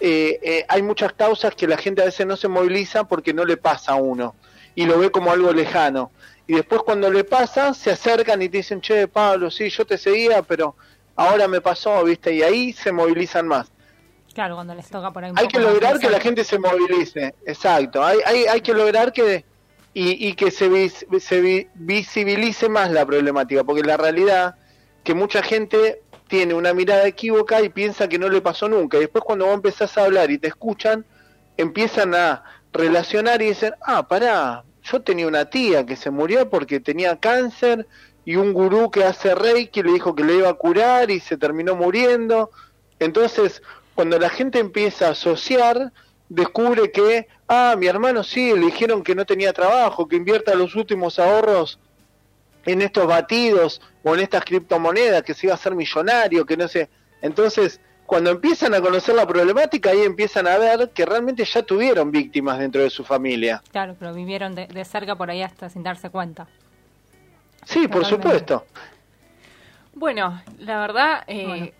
eh, eh, hay muchas causas que la gente a veces no se moviliza porque no le pasa a uno y lo ve como algo lejano. Y después cuando le pasa, se acercan y te dicen, che, Pablo, sí, yo te seguía, pero ahora me pasó, ¿viste? Y ahí se movilizan más. Claro, cuando les toca por ahí. hay que lograr que la gente se movilice, exacto. Hay, hay, hay que lograr que y, y que se, se visibilice más la problemática, porque la realidad que mucha gente tiene una mirada equívoca y piensa que no le pasó nunca. Y después cuando vos empezás a hablar y te escuchan, empiezan a relacionar y dicen, ah, pará, yo tenía una tía que se murió porque tenía cáncer y un gurú que hace reiki le dijo que le iba a curar y se terminó muriendo. Entonces, cuando la gente empieza a asociar, descubre que, ah, mi hermano sí, le dijeron que no tenía trabajo, que invierta los últimos ahorros en estos batidos o en estas criptomonedas, que se iba a hacer millonario, que no sé. Entonces, cuando empiezan a conocer la problemática, ahí empiezan a ver que realmente ya tuvieron víctimas dentro de su familia. Claro, pero vivieron de, de cerca por ahí hasta sin darse cuenta. Sí, por supuesto. Bueno, la verdad, eh,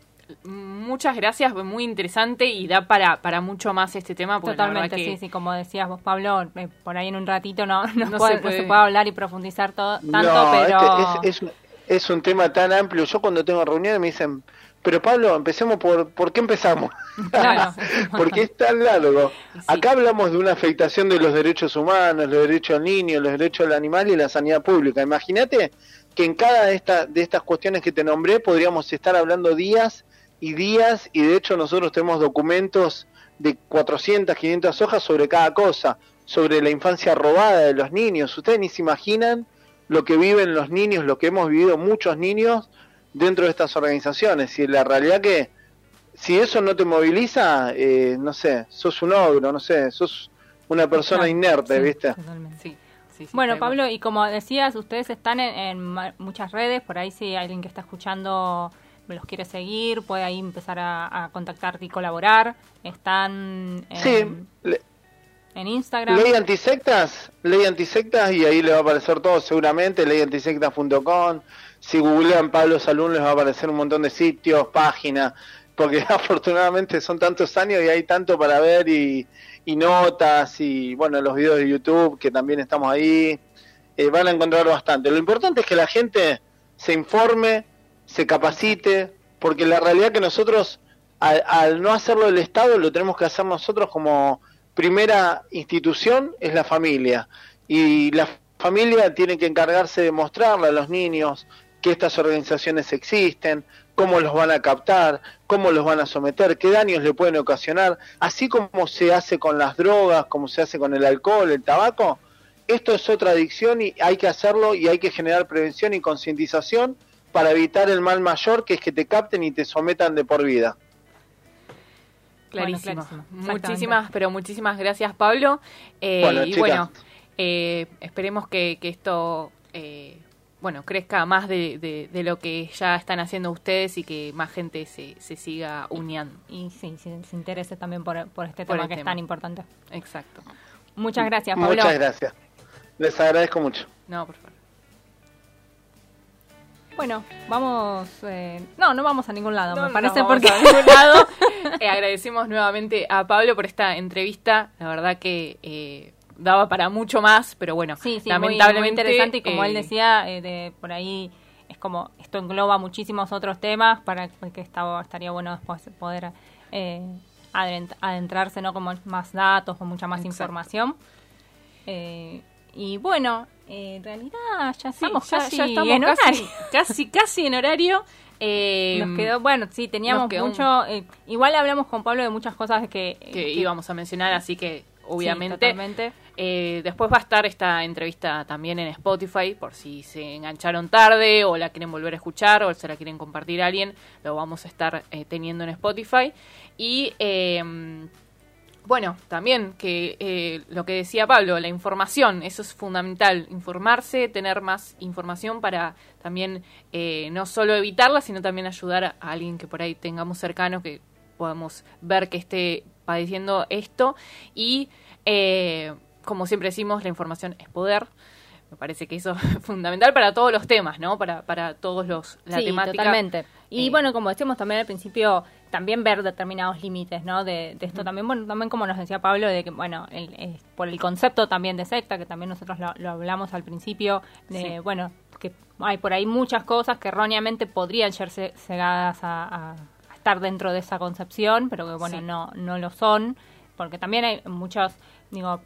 muchas gracias, muy interesante y da para, para mucho más este tema. Totalmente, sí, sí, como decías vos, Pablo, eh, por ahí en un ratito no, no, se puede. hablar y profundizar todo, tanto, pero... es, es, un tema tan amplio. Yo cuando tengo reuniones me dicen, Pero Pablo, empecemos por, ¿por qué empezamos? Claro. Porque es tan largo. Sí. Acá hablamos de una afectación de los derechos humanos, los derechos del niño, los derechos del animal y la sanidad pública. Imagínate que en cada de, esta, de estas cuestiones que te nombré podríamos estar hablando días y días y de hecho nosotros tenemos documentos de 400, 500 hojas sobre cada cosa, sobre la infancia robada de los niños. Ustedes ni se imaginan lo que viven los niños, lo que hemos vivido muchos niños dentro de estas organizaciones. Y la realidad que si eso no te moviliza, eh, no sé, sos un ogro, no sé, sos una persona Claro, inerte, sí, ¿viste? totalmente. Sí, sí, sí, Bueno. Pablo, y como decías, ustedes están en, en ma- muchas redes, por ahí si alguien que está escuchando los quiere seguir, puede ahí empezar a, a contactarte y colaborar. Están en, Sí, en Instagram. Ley antisectas, ley antisectas y ahí le va a aparecer todo seguramente, leyantisectas.com. Si googlean Pablo Salún les va a aparecer un montón de sitios, páginas, porque afortunadamente son tantos años y hay tanto para ver y, y notas y bueno, los videos de YouTube que también estamos ahí, eh, van a encontrar bastante. Lo importante es que la gente se informe, se capacite, porque la realidad que nosotros al, al no hacerlo el Estado lo tenemos que hacer nosotros como primera institución es la familia y la familia tiene que encargarse de mostrarle a los niños que estas organizaciones existen, cómo los van a captar, cómo los van a someter, qué daños le pueden ocasionar, así como se hace con las drogas, como se hace con el alcohol, el tabaco. Esto es otra adicción y hay que hacerlo y hay que generar prevención y concientización para evitar el mal mayor que es que te capten y te sometan de por vida. Clarísimo. Bueno, clarísimo, exactamente. Muchísimas, pero muchísimas gracias, Pablo. Eh, Bueno, y chicas. bueno, eh, esperemos que, que esto eh, bueno crezca más de, de- de lo que ya están haciendo ustedes y que más gente se, se siga uniendo. Y sí, sí, se interese también por, por este Por tema que tema. es tan importante. Exacto. Muchas gracias, Pablo. Muchas gracias. Les agradezco mucho. No, por favor. Bueno, vamos... eh, No, no vamos a ningún lado, No, me parece, porque... a ningún lado. Eh, agradecemos nuevamente a Pablo por esta entrevista. La verdad que eh, daba para mucho más, pero bueno, Sí, sí, lamentablemente. muy, muy interesante y como eh, él decía, eh, de, por ahí es como esto engloba muchísimos otros temas para que estaba, estaría bueno después poder eh, adent- adentrarse no con más datos, con mucha más Exacto. información. Eh, y bueno, eh, en realidad ya Sí, estamos ya- casi ya estamos en casi, horario. casi, casi en horario. Eh, Nos quedó, bueno, sí, teníamos un- mucho. eh, igual hablamos con Pablo de muchas cosas que, que íbamos a mencionar, así que sí, obviamente. totalmente. Eh, después va a estar esta entrevista también en Spotify, por si se engancharon tarde o la quieren volver a escuchar o se la quieren compartir a alguien, lo vamos a estar eh, teniendo en Spotify. Y eh, bueno, también que eh, lo que decía Pablo, la información, eso es fundamental, informarse, tener más información para también eh, no solo evitarla, sino también ayudar a alguien que por ahí tengamos cercano, que podamos ver que esté padeciendo esto. Y eh, como siempre decimos, la información es poder. Me parece que eso es fundamental para todos los temas, ¿no? Para, para todos los... La sí, temática. totalmente. Y eh, bueno, como decíamos también al principio, también ver determinados límites, ¿no? De, de esto también, bueno, también como nos decía Pablo, de que, bueno, el- eh, por el concepto también de secta, que también nosotros lo, lo hablamos al principio, de, Sí. bueno, que hay por ahí muchas cosas que erróneamente podrían ser ce- cegadas a, a- a estar dentro de esa concepción, pero que, bueno, Sí. no, no lo son, porque también hay muchos, digo,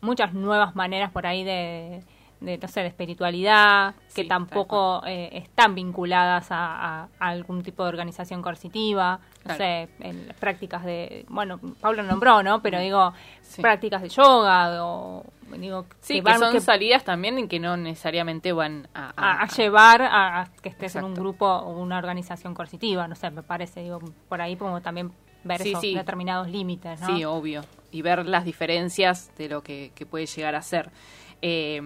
muchas nuevas maneras por ahí de, de no sé, de espiritualidad, que Sí, tampoco eh, están vinculadas a, a- a algún tipo de organización coercitiva, no Claro. sé, en prácticas de, bueno, Pablo nombró, ¿no? Pero digo, Sí. prácticas de yoga o, digo, Sí, que, van- son que- salidas también y que no necesariamente van a... a, a llevar a, que estés en un grupo o una organización coercitiva, no sé, me parece, digo, por ahí como también ver Sí, esos sí. determinados límites, ¿no? Sí, obvio. Y ver las diferencias de lo que, que puede llegar a ser. Eh,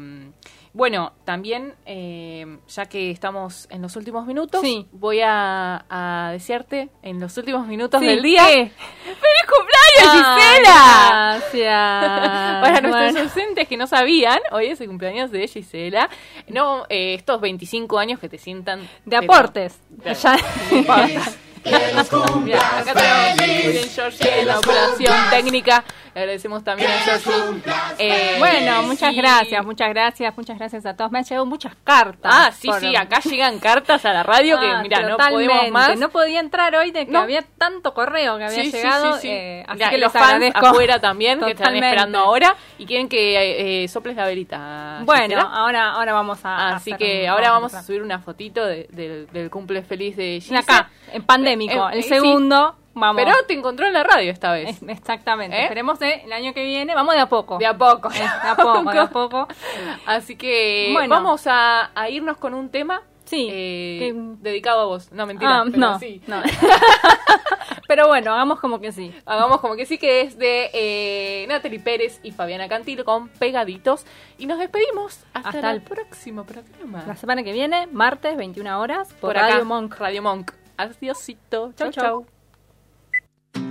bueno, también, eh, ya que estamos en los últimos minutos, Sí. voy a, a desearte en los últimos minutos Sí, del día. ¿qué? ¡Feliz cumpleaños, Ah, Gisela! Gracias. Para nuestros ausentes que no sabían, hoy es el cumpleaños de Gisela. No, eh, estos 25 años que te sientan... de pero- aportes. Claro. Ya- Mira, acá tenemos a Julián George en la operación técnica. Agradecemos también a Yoshi. Eh, Bueno, muchas sí. gracias, muchas gracias, muchas gracias a todos. Me han llegado muchas cartas. Ah, sí, por- sí, acá llegan cartas a la radio que, Ah, mira, no podemos más. No podía entrar hoy de que No. había tanto correo que había Sí, llegado. sí, sí. eh, así Mirá, que los les fans agradezco. afuera también que están esperando ahora y quieren que eh, soples la velita. Bueno, Gisela. ahora, ahora vamos a. Así hacer que un- ahora vamos a subir una fotito de- del- del cumple feliz de Gise. Acá, en pandémico. Eh, eh, el sí. segundo, vamos. Pero te encontró en la radio esta vez. Es- exactamente. ¿Eh? Esperemos eh, el año que viene. Vamos de a poco. De a poco. De a poco, de a poco. Así que Bueno. vamos a, a irnos con un tema Sí. eh, que- dedicado a vos. No, mentira. Ah, pero no, sí. no. Pero bueno, hagamos como que sí. Hagamos como que sí que es de eh, Natalie Pérez y Fabiana Cantilo con Pegaditos. Y nos despedimos hasta, Hasta el el- próximo programa. La semana que viene, martes, 21 horas, por, Por acá, Radio Monk. Radio Monk. Adiósito. Chau, Chau, chau. Chau.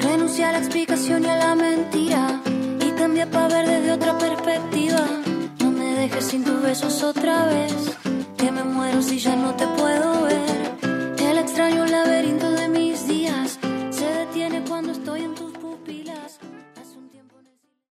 Renuncié a la explicación y a la mentira y cambié para ver desde otra perspectiva. No me dejes sin tus besos otra vez, que me muero si ya no te puedo ver. El extraño la veo